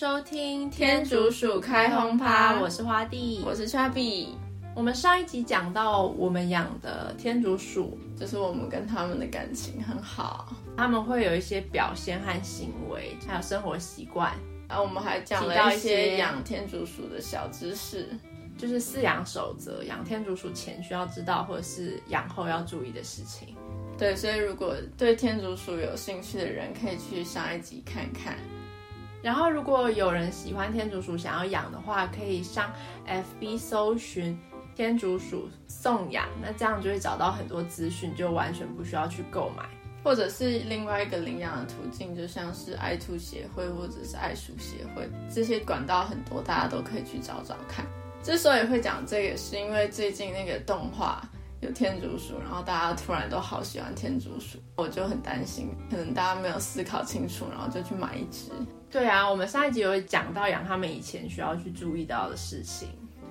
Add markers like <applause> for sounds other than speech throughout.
收听天竺鼠开轰趴，我是花弟，我是 Chubby。我们上一集讲到，我们养的天竺鼠，就是我们跟他们的感情很好，他们会有一些表现和行为，还有生活习惯。然后我们还讲了一些养天竺鼠的小知识，就是饲养守则，养天竺鼠前需要知道，或者是养后要注意的事情。对，所以如果对天竺鼠有兴趣的人，可以去上一集看看。然后，如果有人喜欢天竺鼠想要养的话，可以上 FB 搜寻天竺鼠送养，那这样就会找到很多资讯，就完全不需要去购买。或者是另外一个领养的途径，就像是爱兔协会或者是爱鼠协会，这些管道很多，大家都可以去找找看。之所以会讲这个，是因为最近那个动画。有天竺鼠，然后大家突然都好喜欢天竺鼠，我就很担心，可能大家没有思考清楚，然后就去买一只。对啊，我们上一集有讲到养它们以前需要去注意到的事情，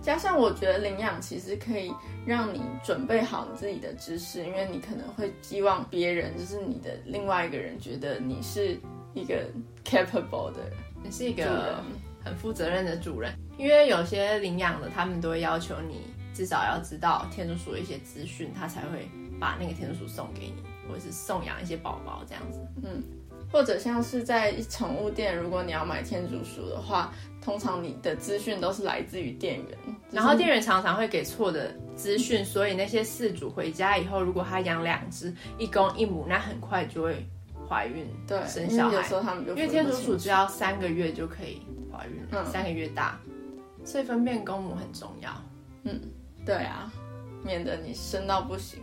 加上我觉得领养其实可以让你准备好你自己的知识，因为你可能会希望别人，就是你的另外一个人，觉得你是一个 capable 的，你是一个很负责任的主人，因为有些领养的他们都会要求你。至少要知道天竺鼠的一些资讯，他才会把那个天竺鼠送给你，或者是送养一些宝宝这样子。嗯，或者像是在宠物店，如果你要买天竺鼠的话，通常你的资讯都是来自于店员，然后店员常常会给错的资讯，所以那些饲主回家以后，如果他养两只，一公一母，那很快就会怀孕，对，生小孩。有时候他们就因为天竺鼠只要三个月就可以怀孕，嗯，三个月大，所以分辨公母很重要。嗯。对啊，免得你生到不行。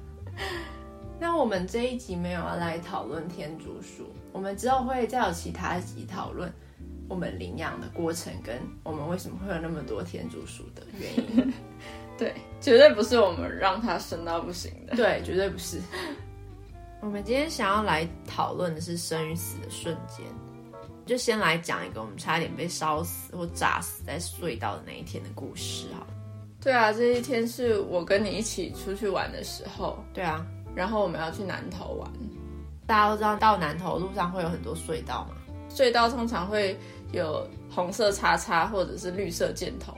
<laughs> 那我们这一集没有要来讨论天竺鼠，我们之后会再有其他集讨论我们领养的过程，跟我们为什么会有那么多天竺鼠的原因。<laughs> 对，绝对不是我们让它生到不行的。对，绝对不是。<laughs> 我们今天想要来讨论的是生与死的瞬间，就先来讲一个我们差点被烧死或炸死在隧道的那一天的故事好了。对啊，这一天是我跟你一起出去玩的时候。对啊，然后我们要去南头玩。大家都知道，到南头路上会有很多隧道嘛。隧道通常会有红色叉叉或者是绿色箭头，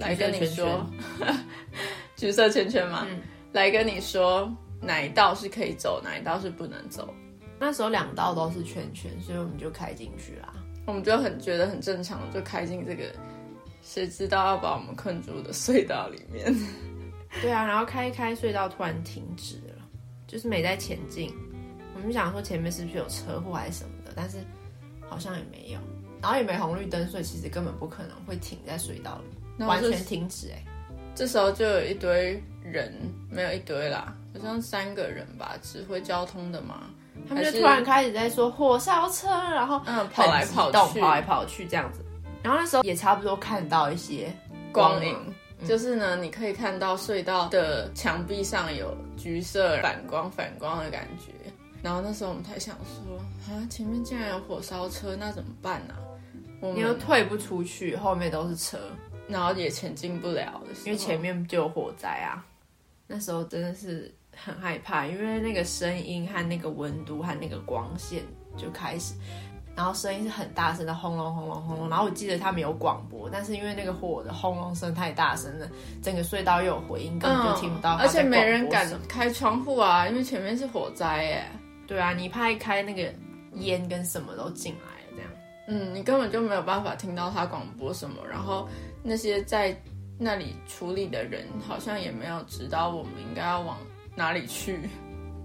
来跟你说，<laughs> 橘色圈圈嘛，嗯，来跟你说哪一道是可以走，哪一道是不能走。那时候两道都是圈圈，所以我们就开进去啦。我们就很觉得很正常，就开进这个。谁知道要把我们困住的隧道里面？<laughs> 对啊，然后开一开隧道突然停止了，就是没在前进。我们想说前面是不是有车祸还是什么的，但是好像也没有，然后也没红绿灯，所以其实根本不可能会停在隧道里，完全停止。哎，这时候就有一堆人，没有一堆啦，好像三个人吧，指挥交通的嘛，他们就突然开始在说火烧车，然后嗯跑来跑去，跑来跑去这样子。然后那时候也差不多看到一些光影，就是呢，你可以看到隧道的墙壁上有橘色反光反光的感觉。然后那时候我们才想说，啊，前面竟然有火烧车，那怎么办呢？你又退不出去，后面都是车，然后也前进不了，因为前面就有火灾啊。那时候真的是很害怕，因为那个声音和那个温度和那个光线就开始。然后声音是很大声的，轰隆轰隆轰隆。然后我记得他们有广播，但是因为那个火的轰隆声太大声了，整个隧道又有回音，根本就听不到。而且没人敢开窗户啊，因为前面是火灾耶。对啊，你怕一开那个烟跟什么都进来了，这样。嗯，你根本就没有办法听到他广播什么。然后那些在那里处理的人好像也没有指导我们应该要往哪里去，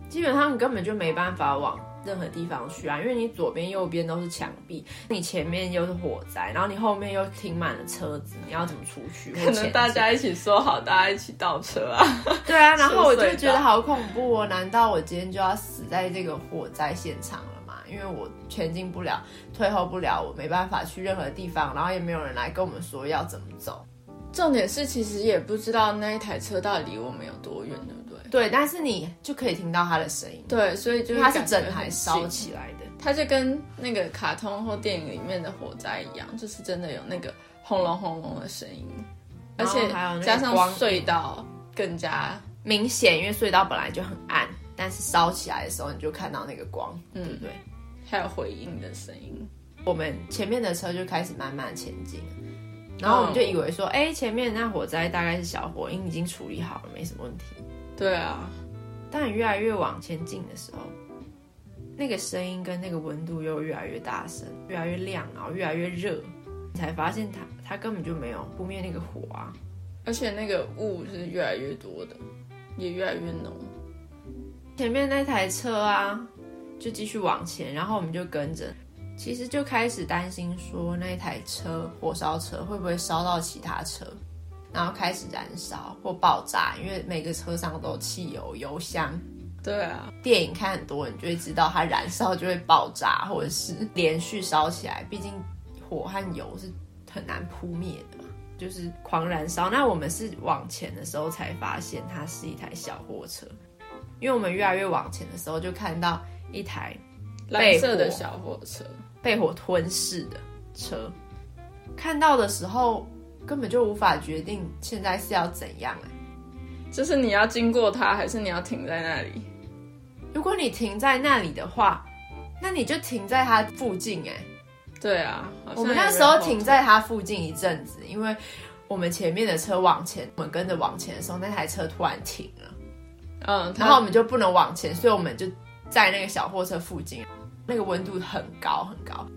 基本上你根本就没办法往。任何地方去啊，因为你左边右边都是墙壁，你前面又是火灾，然后你后面又停满了车子，你要怎么出去？可能大家一起说好，大家一起倒车啊。对啊，<laughs> 然后我就觉得好恐怖哦！难道我今天就要死在这个火灾现场了吗？因为我前进不了，退后不了，我没办法去任何地方，然后也没有人来跟我们说要怎么走。重点是，其实也不知道那一台车到底离我们有多远呢。对，但是你就可以听到它的声音。对，所以就是它是整台烧起来的，它就跟那个卡通或电影里面的火灾一样，就是真的有那个轰隆轰隆的声音，而且加上隧道更加明显，因为隧道本来就很暗，但是烧起来的时候你就看到那个光，嗯，对不对？还有回音的声音。我们前面的车就开始慢慢前进，然后我们就以为说，哎、嗯，前面那火灾大概是小火，因为已经处理好了，没什么问题。对啊，当你越来越往前进的时候，那个声音跟那个温度又越来越大声，越来越亮，然后越来越热，你才发现它它根本就没有扑灭那个火啊，而且那个雾是越来越多的，也越来越浓。前面那台车啊，就继续往前，然后我们就跟着。其实就开始担心说，那台车火烧车会不会烧到其他车，然后开始燃烧或爆炸，因为每个车上都有汽油油箱。对啊，电影看很多，你就会知道它燃烧就会爆炸，或者是连续烧起来。毕竟火和油是很难扑灭的嘛，就是狂燃烧。那我们是往前的时候才发现它是一台小货车，因为我们越来越往前的时候就看到一台蓝色的小货车。被火吞噬的车，看到的时候根本就无法决定现在是要怎样哎，就是你要经过它，还是你要停在那里？如果你停在那里的话，那你就停在它附近哎。对啊，我们那时候停在它附近一阵子，因为我们前面的车往前，我们跟着往前的时候，那台车突然停了，嗯，然后我们就不能往前，所以我们就在那个小货车附近。那个温度很高很高，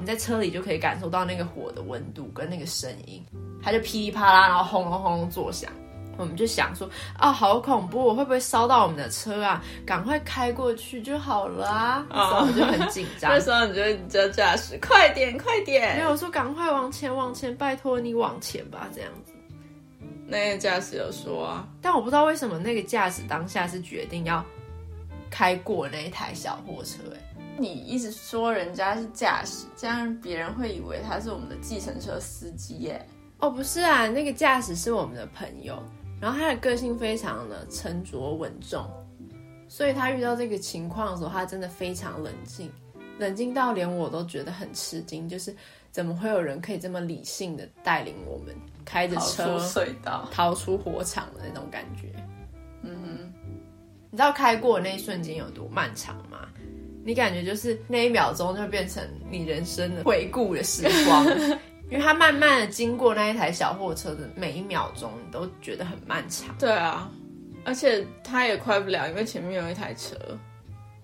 你在车里就可以感受到那个火的温度跟那个声音，它就噼里啪啦，然后轰隆轰隆作响。我们就想说，啊，好恐怖，我会不会烧到我们的车啊？赶快开过去就好了啊！然后我就很紧张。<laughs> 那时候你就叫驾驶，快点快点！没有说赶快往前往前，拜托你往前吧，这样子。那个驾驶有说啊，但我不知道为什么那个驾驶当下是决定要开过那一台小货车，欸，你一直说人家是驾驶，这样别人会以为他是我们的计程车司机耶。哦，不是啊，那个驾驶是我们的朋友，然后他的个性非常的沉着稳重，所以他遇到这个情况的时候，他真的非常冷静，冷静到连我都觉得很吃惊，就是怎么会有人可以这么理性的带领我们开着车逃出隧道、逃出火场的那种感觉。嗯哼，你知道开过的那一瞬间有多漫长吗？你感觉就是那一秒钟就变成你人生的回顾的时光，<laughs> 因为他慢慢的经过那一台小货车的每一秒钟，你都觉得很漫长。对啊，而且他也快不了，因为前面有一台车。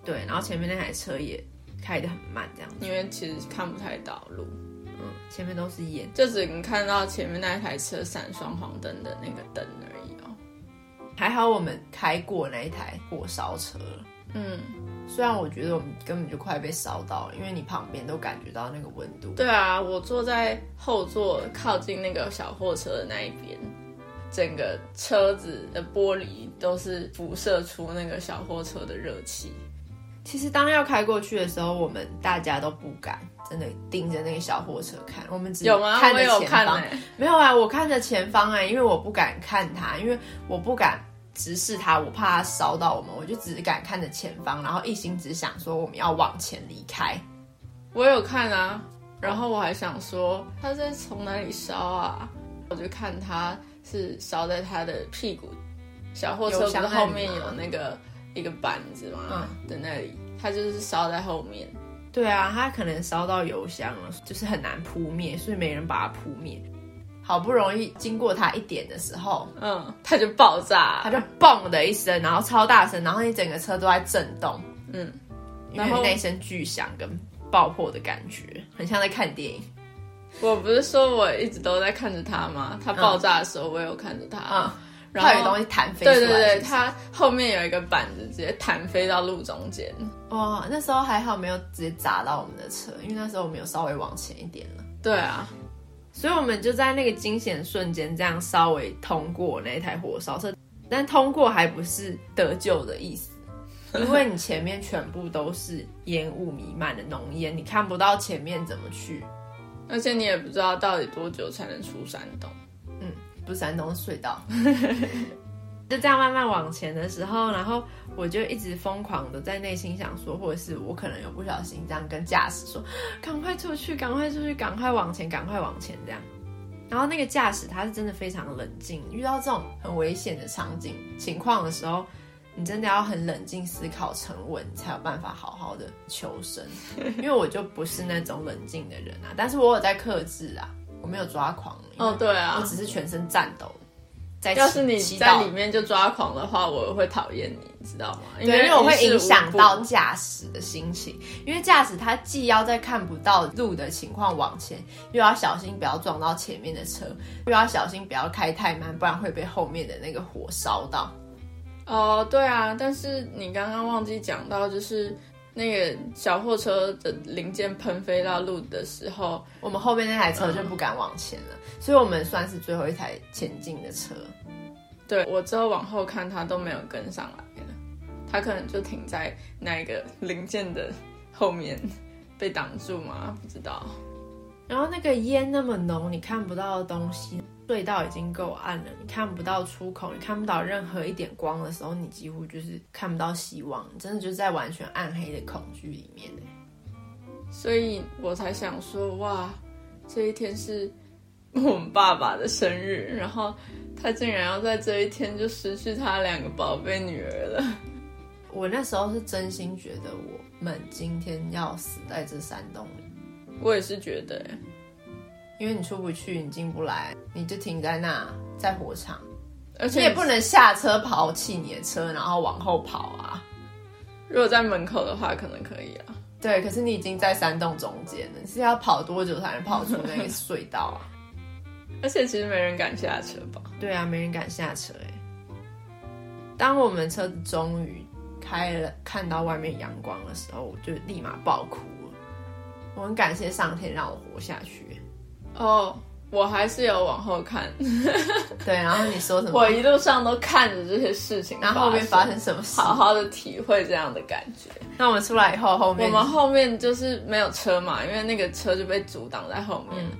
对，然后前面那台车也开得很慢，这样子。因为其实看不太到路，嗯，前面都是烟，就只能看到前面那一台车闪双黄灯的那个灯而已哦。还好我们开过那一台火烧车了，嗯。虽然我觉得我们根本就快被烧到了，因为你旁边都感觉到那个温度。对啊，我坐在后座靠近那个小货车的那一边，整个车子的玻璃都是辐射出那个小货车的热气。其实当要开过去的时候，我们大家都不敢真的盯着那个小货车看，我们只有看着前方。欸、没有啊，我看着前方哎、欸，因为我不敢看它，因为我不敢。直视他，我怕他烧到我们，我就只敢看着前方，然后一心只想说我们要往前离开。我有看啊，然后我还想说他在从哪里烧啊？我就看他是烧在他的屁股，小货车不是后面有那个一个板子嘛，嗯，的那里，他就是烧在后面。对啊，他可能烧到油箱了，就是很难扑灭，所以没人把它扑灭。好不容易经过它一点的时候，嗯，它就爆炸，它就嘣的一声，然后超大声，然后你整个车都在震动，嗯，因为那一声巨响跟爆破的感觉，很像在看电影。我不是说我一直都在看着它吗？它爆炸的时候我有看着它，嗯，然后有东西弹飞出来，对对对，它后面有一个板子直接弹飞到路中间。哇，那时候还好没有直接砸到我们的车，因为那时候我们有稍微往前一点了。对啊。所以我们就在那个惊险瞬间，这样稍微通过那台火烧车，但通过还不是得救的意思，<laughs> 因为你前面全部都是烟雾弥漫的浓烟，你看不到前面怎么去，而且你也不知道到底多久才能出山洞。嗯，不是山洞，是隧道。<laughs> 就这样慢慢往前的时候，然后我就一直疯狂的在内心想说，或者是我可能有不小心这样跟驾驶说，赶快出去，赶快出去，赶快往前，赶快往前这样。然后那个驾驶他是真的非常冷静，遇到这种很危险的场景情况的时候，你真的要很冷静思考、沉稳，才有办法好好的求生。<laughs> 因为我就不是那种冷静的人啊，但是我有在克制啊，我没有抓狂。哦，对啊，我只是全身颤抖。要是你在里面就抓狂的话，我会讨厌你，你知道吗？对，因为我会影响到驾驶的心情。因为驾驶他既要在看不到路的情况往前，又要小心不要撞到前面的车，又要小心不要开太慢，不然会被后面的那个火烧到。哦，对啊，但是你刚刚忘记讲到，就是那个小货车的零件喷飞到路的时候，我们后面那台车就不敢往前了。所以我们算是最后一台前进的车。对，我之后往后看，它都没有跟上来了，他可能就停在那个零件的后面被挡住吗？不知道。然后那个烟那么浓，你看不到的东西，隧道已经够暗了，你看不到出口，你看不到任何一点光的时候，你几乎就是看不到希望，你真的就是在完全暗黑的恐惧里面。所以我才想说，哇，这一天是。我们爸爸的生日，然后他竟然要在这一天就失去他两个宝贝女儿了。我那时候是真心觉得我们今天要死在这山洞里。我也是觉得，因为你出不去，你进不来，你就停在那，在火场，而且你也不能下车抛弃你的车，然后往后跑啊。如果在门口的话，可能可以啊。对，可是你已经在山洞中间了，你是要跑多久才能跑出那个隧道啊？<laughs> 而且其实没人敢下车吧？对啊，没人敢下车哎。当我们车子终于开了，看到外面阳光的时候，我就立马爆哭了。我很感谢上天让我活下去。哦，我还是有往后看。<laughs> 对，然后你说什么？我一路上都看着这些事情，然后后面发生什么事？好好的体会这样的感觉。那我们出来以后，后面我们后面就是没有车嘛，因为那个车就被阻挡在后面。嗯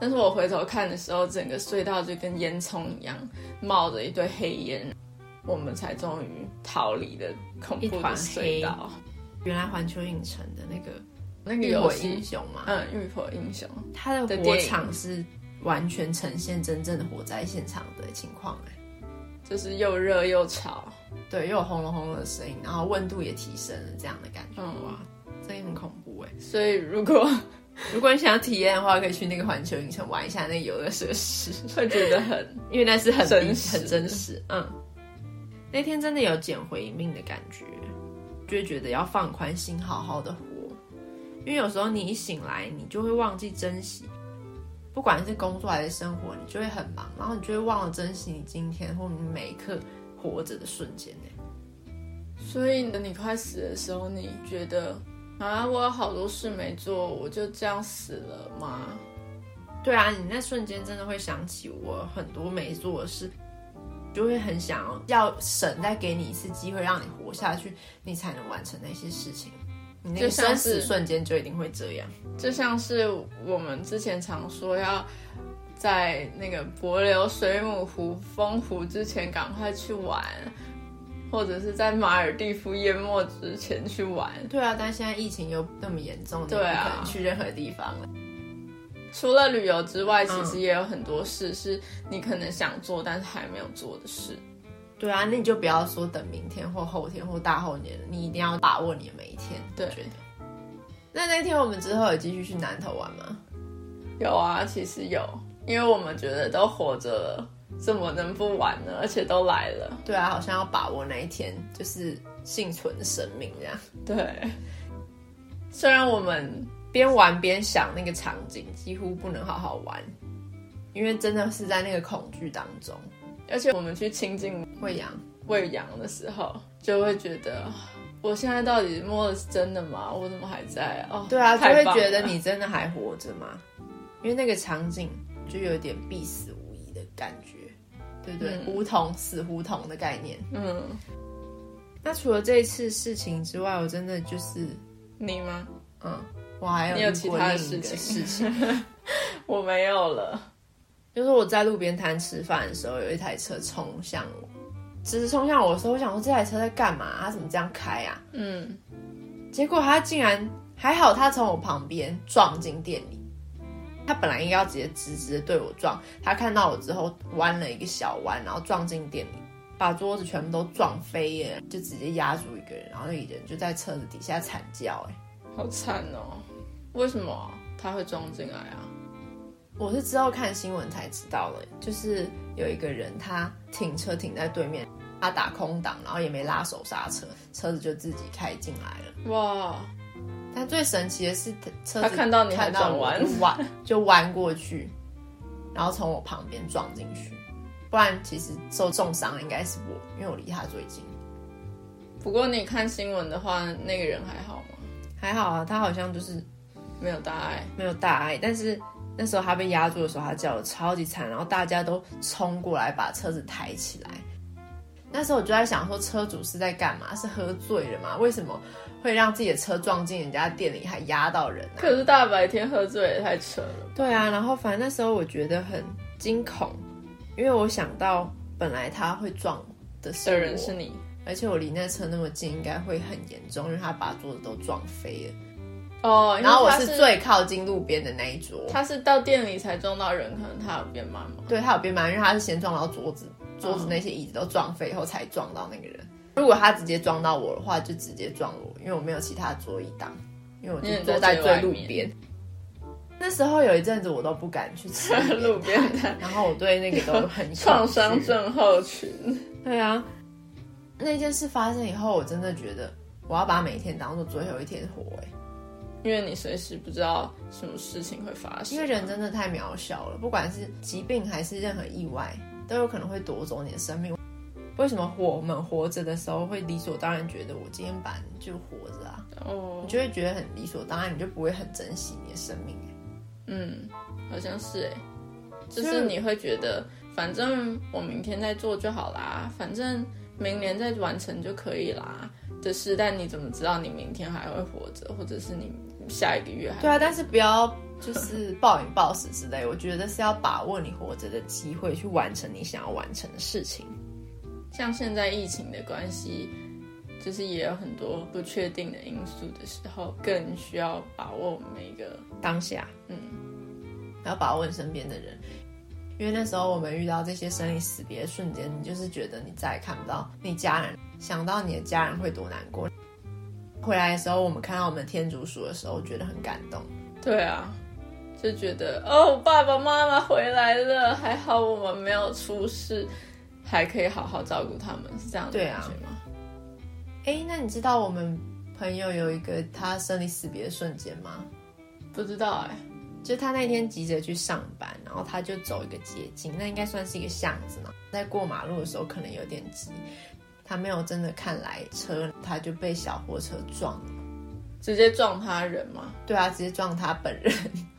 但是我回头看的时候，整个隧道就跟烟囱一样，冒着一堆黑烟，我们才终于逃离了恐怖的隧道。原来环球影城的那个那个浴火英雄嘛，嗯，浴火英雄，它的火场是完全呈现真正的火灾现场的情况，哎，就是又热又吵，对，又有轰隆轰隆的声音，然后温度也提升了，这样的感觉，嗯、哇，这也很恐怖哎。所以如果如果你想要体验的话，可以去那个环球影城玩一下那个游乐设施，会觉得很，<laughs> 因为那是很真实很真实。嗯，那天真的有捡回一命的感觉，就会觉得要放宽心，好好的活。因为有时候你一醒来，你就会忘记珍惜，不管是工作还是生活，你就会很忙，然后你就会忘了珍惜你今天或你每一刻活着的瞬间。所以等你快死的时候，你觉得？啊！我有好多事没做，我就这样死了吗？对啊，你那瞬间真的会想起我很多没做的事，就会很想要神再给你一次机会，让你活下去，你才能完成那些事情。你那个生死瞬间就一定会这样，就像是我们之前常说要在那个柏流水母湖封湖之前赶快去玩。或者是在马尔蒂夫淹没之前去玩，对啊，但现在疫情又那么严重，对啊，不可能去任何地方了。除了旅游之外，其实也有很多事是你可能想做但是还没有做的事。对啊，那你就不要说等明天或后天或大后年了，你一定要把握你的每一天。对，觉得。那那天我们之后有继续去南投玩吗？有啊，其实有，因为我们觉得都活着了。怎么能不玩呢？而且都来了。对啊，好像要把握那一天，就是幸存的生命这样。对，虽然我们边玩边想那个场景，几乎不能好好玩，因为真的是在那个恐惧当中。而且我们去亲近喂羊喂羊的时候，就会觉得，我现在到底摸的是真的吗？我怎么还在？哦，对啊，就会觉得你真的还活着吗？因为那个场景就有点必死无疑的感觉。对对，嗯、胡同死胡同的概念。嗯，那除了这一次事情之外，我真的就是你吗？嗯，我还有你有其他的事情？事 <laughs> 情我没有了。就是我在路边摊吃饭的时候，有一台车冲向我，只是冲向我的时候，我想说这台车在干嘛？他怎么这样开啊？嗯，结果他竟然还好，他从我旁边撞进店里。他本来应该要直接直直的对我撞，他看到我之后弯了一个小弯，然后撞进店里，把桌子全部都撞飞耶，就直接压住一个人，然后那个人就在车子底下惨叫，哎，好惨哦！为什么他会撞进来啊？我是之后看新闻才知道的，就是有一个人他停车停在对面，他打空档，然后也没拉手刹车，车子就自己开进来了。哇！但最神奇的是，车子他看到你还转 <laughs> 弯，就弯过去，然后从我旁边撞进去。不然其实受重伤的应该是我，因为我离他最近。不过你看新闻的话，那个人还好吗？还好啊，他好像就是没有大碍，没有大碍，但是。那时候他被压住的时候，他叫的超级惨，然后大家都冲过来把车子抬起来。那时候我就在想说，车主是在干嘛？是喝醉了吗？为什么会让自己的车撞进人家店里，还压到人啊？可是大白天喝醉也太扯了。对啊，然后反正那时候我觉得很惊恐，因为我想到本来他会撞的是的人是你，而且我离那车那么近，应该会很严重，因为他把桌子都撞飞了。哦，然后我是最靠近路边的那一桌。他是到店里才撞到人，可能他有变慢吗？对，他有变慢，因为他是先撞到桌子，桌子那些椅子都撞飞以后才撞到那个人。如果他直接撞到我的话，就直接撞我，因为我没有其他桌椅挡，因为我就坐在最路边。那时候有一阵子我都不敢去吃 <laughs> 路边摊，然后我对那个都很创伤症候群。对啊，那件事发生以后，我真的觉得我要把每天当做最后一天活哎。因为你随时不知道什么事情会发生，因为人真的太渺小了，不管是疾病还是任何意外，都有可能会夺走你的生命。为什么我们活着的时候会理所当然觉得我今天本来就活着啊？哦，你就会觉得很理所当然，你就不会很珍惜你的生命。嗯，好像是哎，就是你会觉得反正我明天再做就好啦，反正明年再完成就可以啦的事，但你怎么知道你明天还会活着，或者是你？下一个月还对啊，但是不要就是暴饮暴食之类。我觉得是要把握你活着的机会，去完成你想要完成的事情。像现在疫情的关系，就是也有很多不确定的因素的时候，更需要把握每一个当下。嗯，要把握你身边的人，因为那时候我们遇到这些生离死别的瞬间，你就是觉得你再也看不到你家人，想到你的家人会多难过。回来的时候，我们看到我们天竺鼠的时候，觉得很感动。对啊，就觉得哦，爸爸妈妈回来了，还好我们没有出事，还可以好好照顾他们，是这样的感觉吗？哎、啊，那你知道我们朋友有一个他生离死别的瞬间吗？不知道哎，就他那天急着去上班，然后他就走一个捷径，那应该算是一个巷子嘛，在过马路的时候可能有点急。他没有真的看来车，他就被小货车撞了，直接撞他人吗？对啊，直接撞他本人。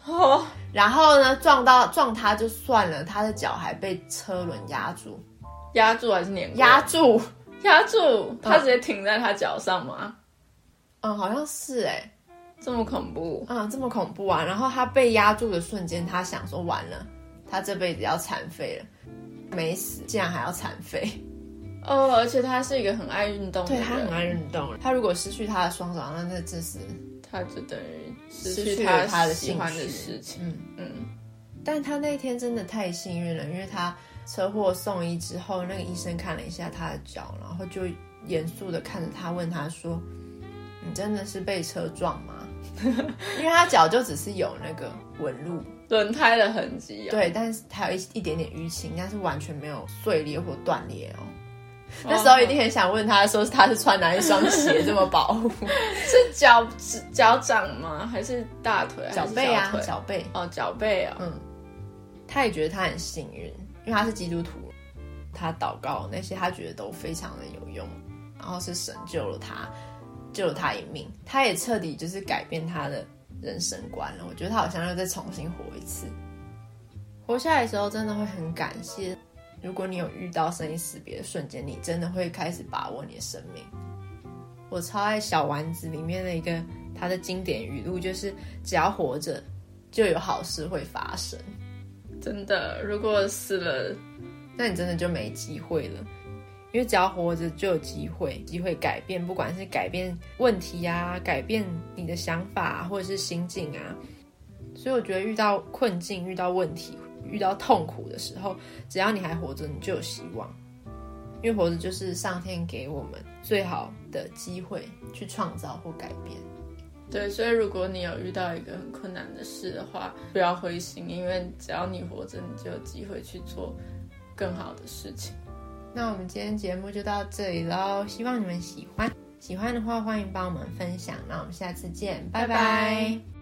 哦，然后呢，撞到撞他就算了，他的脚还被车轮压住，压住还是碾？压住，压住，他直接停在他脚上吗？嗯，好像是哎、欸，这么恐怖啊、嗯，这么恐怖啊！然后他被压住的瞬间，他想说完了，他这辈子要残废了，没死，竟然还要残废。哦，而且他是一个很爱运动的人，对，他很爱运动。他如果失去他的双手，那那真是他就等于失去了他的喜欢的事情。嗯嗯。但他那天真的太幸运了，因为他车祸送医之后，那个医生看了一下他的脚，然后就严肃的看着他，问他说：“你真的是被车撞吗？” <laughs> 因为他脚就只是有那个纹路、轮胎的痕迹，对，但是他有一一点点淤青，但是完全没有碎裂或断裂哦。<laughs> 那时候一定很想问他，说他是穿哪一双鞋这么保护？<laughs> 是脚脚掌吗？还是大腿？脚背啊，脚背哦，脚背啊。嗯，他也觉得他很幸运，因为他是基督徒，他祷告那些他觉得都非常的有用，然后是神救了他，救了他一命。他也彻底就是改变他的人生观了。我觉得他好像要再重新活一次。活下来的时候，真的会很感谢。如果你有遇到生离死别的瞬间，你真的会开始把握你的生命。我超爱小丸子里面的一个他的经典语录，就是只要活着，就有好事会发生。真的，如果死了，那你真的就没机会了。因为只要活着，就有机会，机会改变，不管是改变问题啊，改变你的想法，或者是心境啊。所以我觉得遇到困境，遇到问题。遇到痛苦的时候，只要你还活着，你就有希望。因因为活着就是上天给我们最好的机会去创造或改变。对，所以如果你有遇到一个很困难的事的话，不要灰心，因为只要你活着，你就有机会去做更好的事情。那我们今天节目就到这里喽，希望你们喜欢。喜欢的话，欢迎帮我们分享。那我们下次见，拜拜。拜拜。